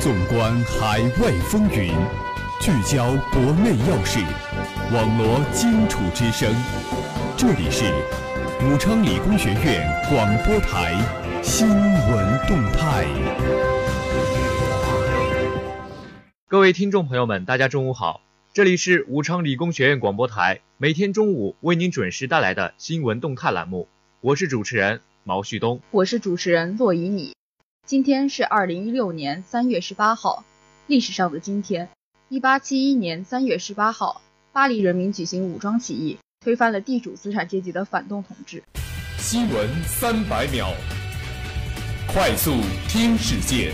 纵观海外风云，聚焦国内要事，网罗荆楚之声。这里是武昌理工学院广播台新闻动态。各位听众朋友们，大家中午好，这里是武昌理工学院广播台，每天中午为您准时带来的新闻动态栏目，我是主持人毛旭东，我是主持人骆以米。今天是二零一六年三月十八号，历史上的今天，一八七一年三月十八号，巴黎人民举行武装起义，推翻了地主资产阶级的反动统治。新闻三百秒，快速听世界。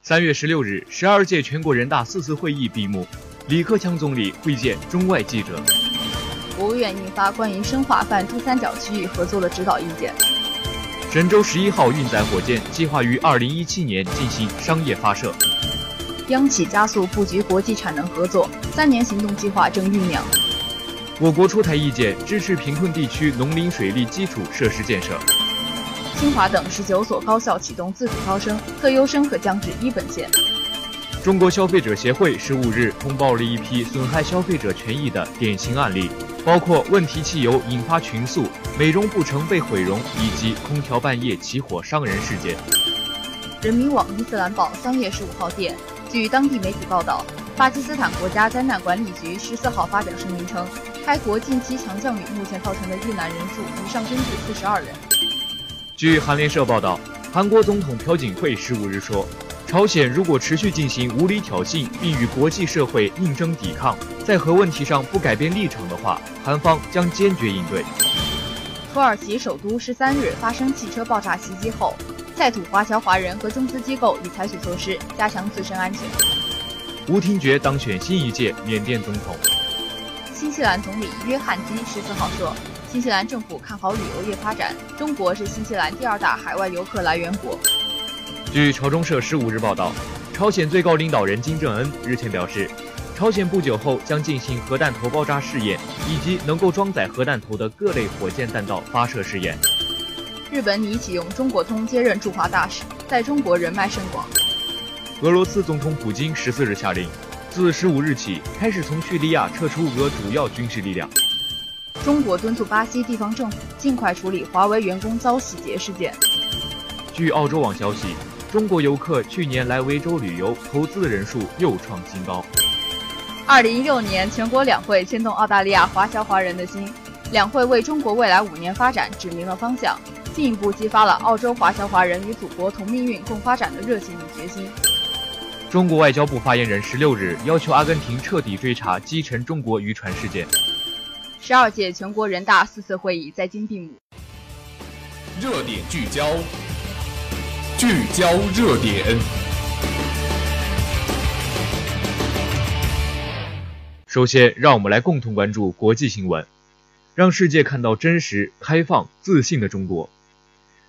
三月十六日，十二届全国人大四次会议闭幕，李克强总理会见中外记者。国务院印发关于深化泛珠三角区域合作的指导意见。神舟十一号运载火箭计划于二零一七年进行商业发射。央企加速布局国际产能合作，三年行动计划正酝酿。我国出台意见，支持贫困地区农林水利基础设施建设。清华等十九所高校启动自主招生，特优生可降至一本线。中国消费者协会十五日通报了一批损害消费者权益的典型案例。包括问题汽油引发群诉、美容不成被毁容以及空调半夜起火伤人事件。人民网伊斯兰堡三月十五号电，据当地媒体报道，巴基斯坦国家灾难管理局十四号发表声明称，该国近期强降雨目前造成的遇难人数已上升至四十二人。据韩联社报道，韩国总统朴槿惠十五日说。朝鲜如果持续进行无理挑衅，并与国际社会硬争抵抗，在核问题上不改变立场的话，韩方将坚决应对。土耳其首都十三日发生汽车爆炸袭击后，在土华侨华人和中资机构已采取措施加强自身安全。吴廷觉当选新一届缅甸总统。新西兰总理约翰基十四号说，新西兰政府看好旅游业发展，中国是新西兰第二大海外游客来源国。据朝中社十五日报道，朝鲜最高领导人金正恩日前表示，朝鲜不久后将进行核弹头爆炸试验，以及能够装载核弹头的各类火箭弹道发射试验。日本拟启用中国通接任驻华大使，在中国人脉甚广。俄罗斯总统普京十四日下令，自十五日起开始从叙利亚撤出俄主要军事力量。中国敦促巴西地方政府尽快处理华为员工遭洗劫事件。据澳洲网消息。中国游客去年来维州旅游投资的人数又创新高。二零一六年全国两会牵动澳大利亚华侨华人的心，两会为中国未来五年发展指明了方向，进一步激发了澳洲华侨华人与祖国同命运共发展的热情与决心。中国外交部发言人十六日要求阿根廷彻底追查击沉中国渔船事件。十二届全国人大四次会议在京闭幕。热点聚焦。聚焦热点。首先，让我们来共同关注国际新闻，让世界看到真实、开放、自信的中国。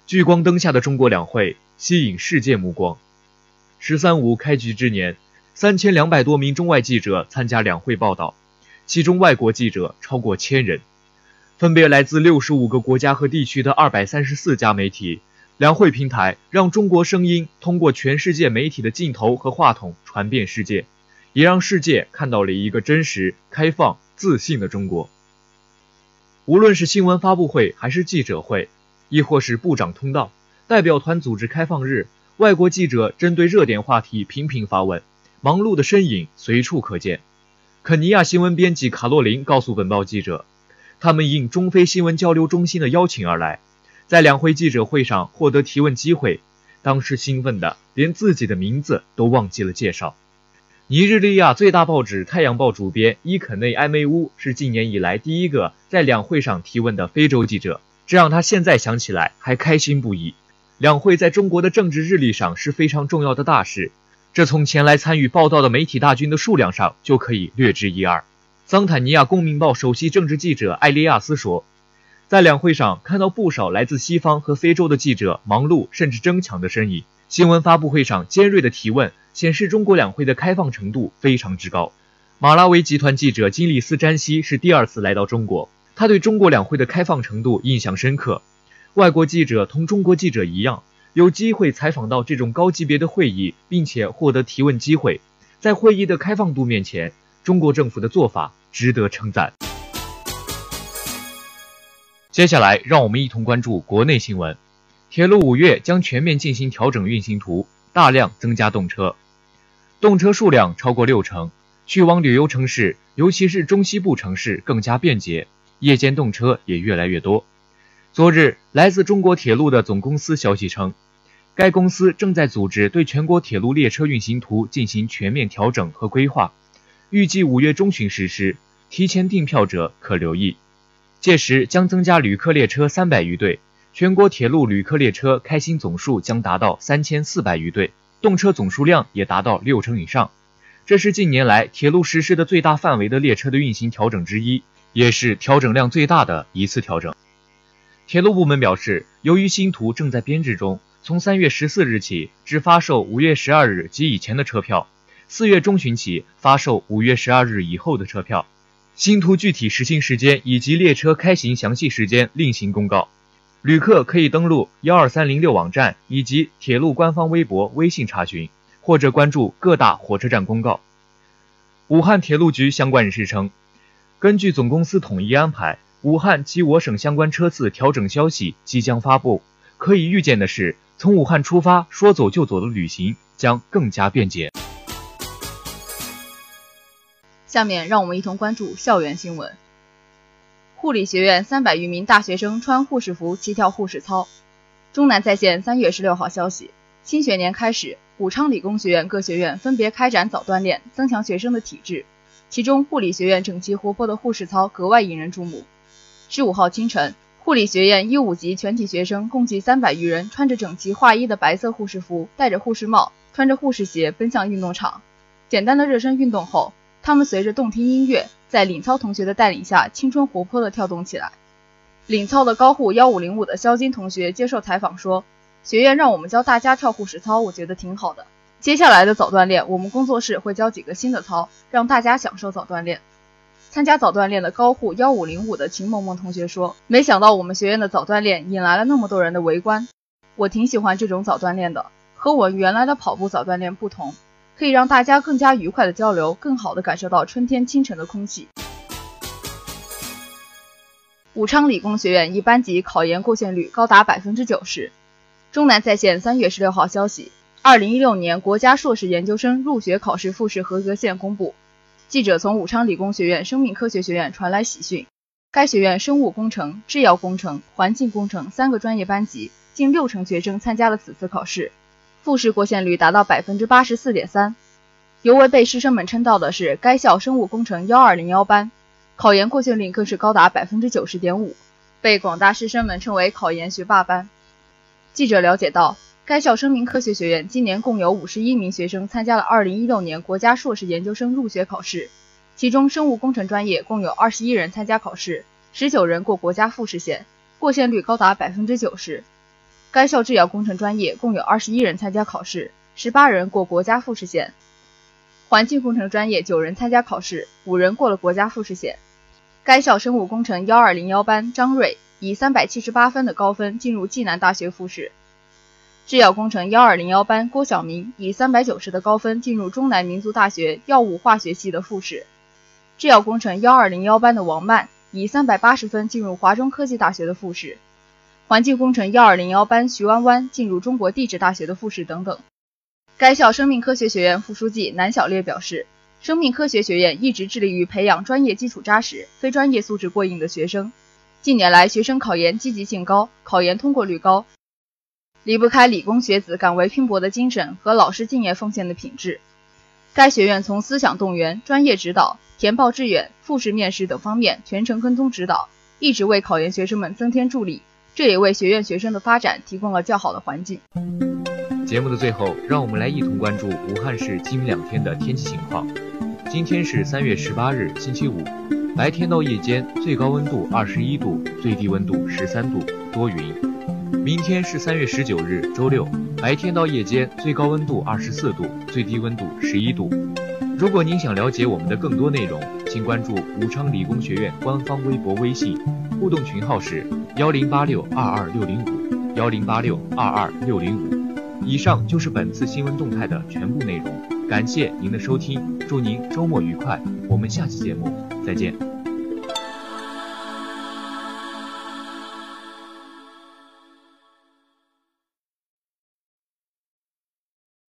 聚光灯下的中国两会吸引世界目光。“十三五”开局之年，三千两百多名中外记者参加两会报道，其中外国记者超过千人，分别来自六十五个国家和地区的二百三十四家媒体。两会平台让中国声音通过全世界媒体的镜头和话筒传遍世界，也让世界看到了一个真实、开放、自信的中国。无论是新闻发布会，还是记者会，亦或是部长通道、代表团组织开放日，外国记者针对热点话题频频发问，忙碌的身影随处可见。肯尼亚新闻编辑卡洛琳告诉本报记者，他们应中非新闻交流中心的邀请而来。在两会记者会上获得提问机会，当时兴奋的连自己的名字都忘记了介绍。尼日利亚最大报纸《太阳报》主编伊肯内·埃梅乌是近年以来第一个在两会上提问的非洲记者，这让他现在想起来还开心不已。两会在中国的政治日历上是非常重要的大事，这从前来参与报道的媒体大军的数量上就可以略知一二。桑坦尼亚公民报首席政治记者艾利亚斯说。在两会上看到不少来自西方和非洲的记者忙碌甚至争抢的身影。新闻发布会上尖锐的提问显示中国两会的开放程度非常之高。马拉维集团记者金利斯·詹西是第二次来到中国，他对中国两会的开放程度印象深刻。外国记者同中国记者一样，有机会采访到这种高级别的会议，并且获得提问机会。在会议的开放度面前，中国政府的做法值得称赞。接下来，让我们一同关注国内新闻。铁路五月将全面进行调整运行图，大量增加动车，动车数量超过六成，去往旅游城市，尤其是中西部城市更加便捷，夜间动车也越来越多。昨日，来自中国铁路的总公司消息称，该公司正在组织对全国铁路列车运行图进行全面调整和规划，预计五月中旬实施。提前订票者可留意，届时将增加旅客列车三百余对，全国铁路旅客列车开行总数将达到三千四百余对，动车总数量也达到六成以上。这是近年来铁路实施的最大范围的列车的运行调整之一，也是调整量最大的一次调整。铁路部门表示，由于新图正在编制中，从三月十四日起只发售五月十二日及以前的车票，四月中旬起发售五月十二日以后的车票。新图具体实行时间以及列车开行详细时间另行公告，旅客可以登录幺二三零六网站以及铁路官方微博、微信查询，或者关注各大火车站公告。武汉铁路局相关人士称，根据总公司统一安排。武汉及我省相关车次调整消息即将发布，可以预见的是，从武汉出发说走就走的旅行将更加便捷。下面让我们一同关注校园新闻。护理学院三百余名大学生穿护士服齐跳护士操。中南在线三月十六号消息，新学年开始，武昌理工学院各学院分别开展早锻炼，增强学生的体质。其中，护理学院整齐活泼的护士操格外引人注目。十五号清晨，护理学院一五级全体学生共计三百余人，穿着整齐划一的白色护士服，戴着护士帽，穿着护士鞋，奔向运动场。简单的热身运动后，他们随着动听音乐，在领操同学的带领下，青春活泼地跳动起来。领操的高护幺五零五的肖金同学接受采访说：“学院让我们教大家跳护士操，我觉得挺好的。接下来的早锻炼，我们工作室会教几个新的操，让大家享受早锻炼。”参加早锻炼的高护幺五零五的秦萌萌同学说：“没想到我们学院的早锻炼引来了那么多人的围观，我挺喜欢这种早锻炼的，和我原来的跑步早锻炼不同，可以让大家更加愉快的交流，更好的感受到春天清晨的空气。”武昌理工学院一班级考研过线率高达百分之九十。中南在线三月十六号消息：二零一六年国家硕士研究生入学考试复试合格线公布。记者从武昌理工学院生命科学学院传来喜讯，该学院生物工程、制药工程、环境工程三个专业班级近六成学生参加了此次考试，复试过线率达到百分之八十四点三。尤为被师生们称道的是该校生物工程幺二零幺班，考研过线率更是高达百分之九十点五，被广大师生们称为考研学霸班。记者了解到。该校生命科学学院今年共有五十一名学生参加了二零一六年国家硕士研究生入学考试，其中生物工程专业共有二十一人参加考试，十九人过国家复试线，过线率高达百分之九十。该校制药工程专业共有二十一人参加考试，十八人过国家复试线。环境工程专业九人参加考试，五人过了国家复试线。该校生物工程幺二零幺班张瑞以三百七十八分的高分进入暨南大学复试。制药工程幺二零幺班郭晓明以三百九十的高分进入中南民族大学药物化学系的复试。制药工程幺二零幺班的王曼以三百八十分进入华中科技大学的复试。环境工程幺二零幺班徐弯弯进入中国地质大学的复试等等。该校生命科学学院副书记南小烈表示，生命科学学院一直致力于培养专业基础扎实、非专业素质过硬的学生。近年来，学生考研积极性高，考研通过率高。离不开理工学子敢为拼搏的精神和老师敬业奉献的品质。该学院从思想动员、专业指导、填报志愿、复试面试等方面全程跟踪指导，一直为考研学生们增添助力，这也为学院学生的发展提供了较好的环境。节目的最后，让我们来一同关注武汉市今两天的天气情况。今天是三月十八日，星期五，白天到夜间最高温度二十一度，最低温度十三度，多云。明天是三月十九日，周六，白天到夜间最高温度二十四度，最低温度十一度。如果您想了解我们的更多内容，请关注武昌理工学院官方微博、微信，互动群号是幺零八六二二六零五幺零八六二二六零五。以上就是本次新闻动态的全部内容，感谢您的收听，祝您周末愉快，我们下期节目再见。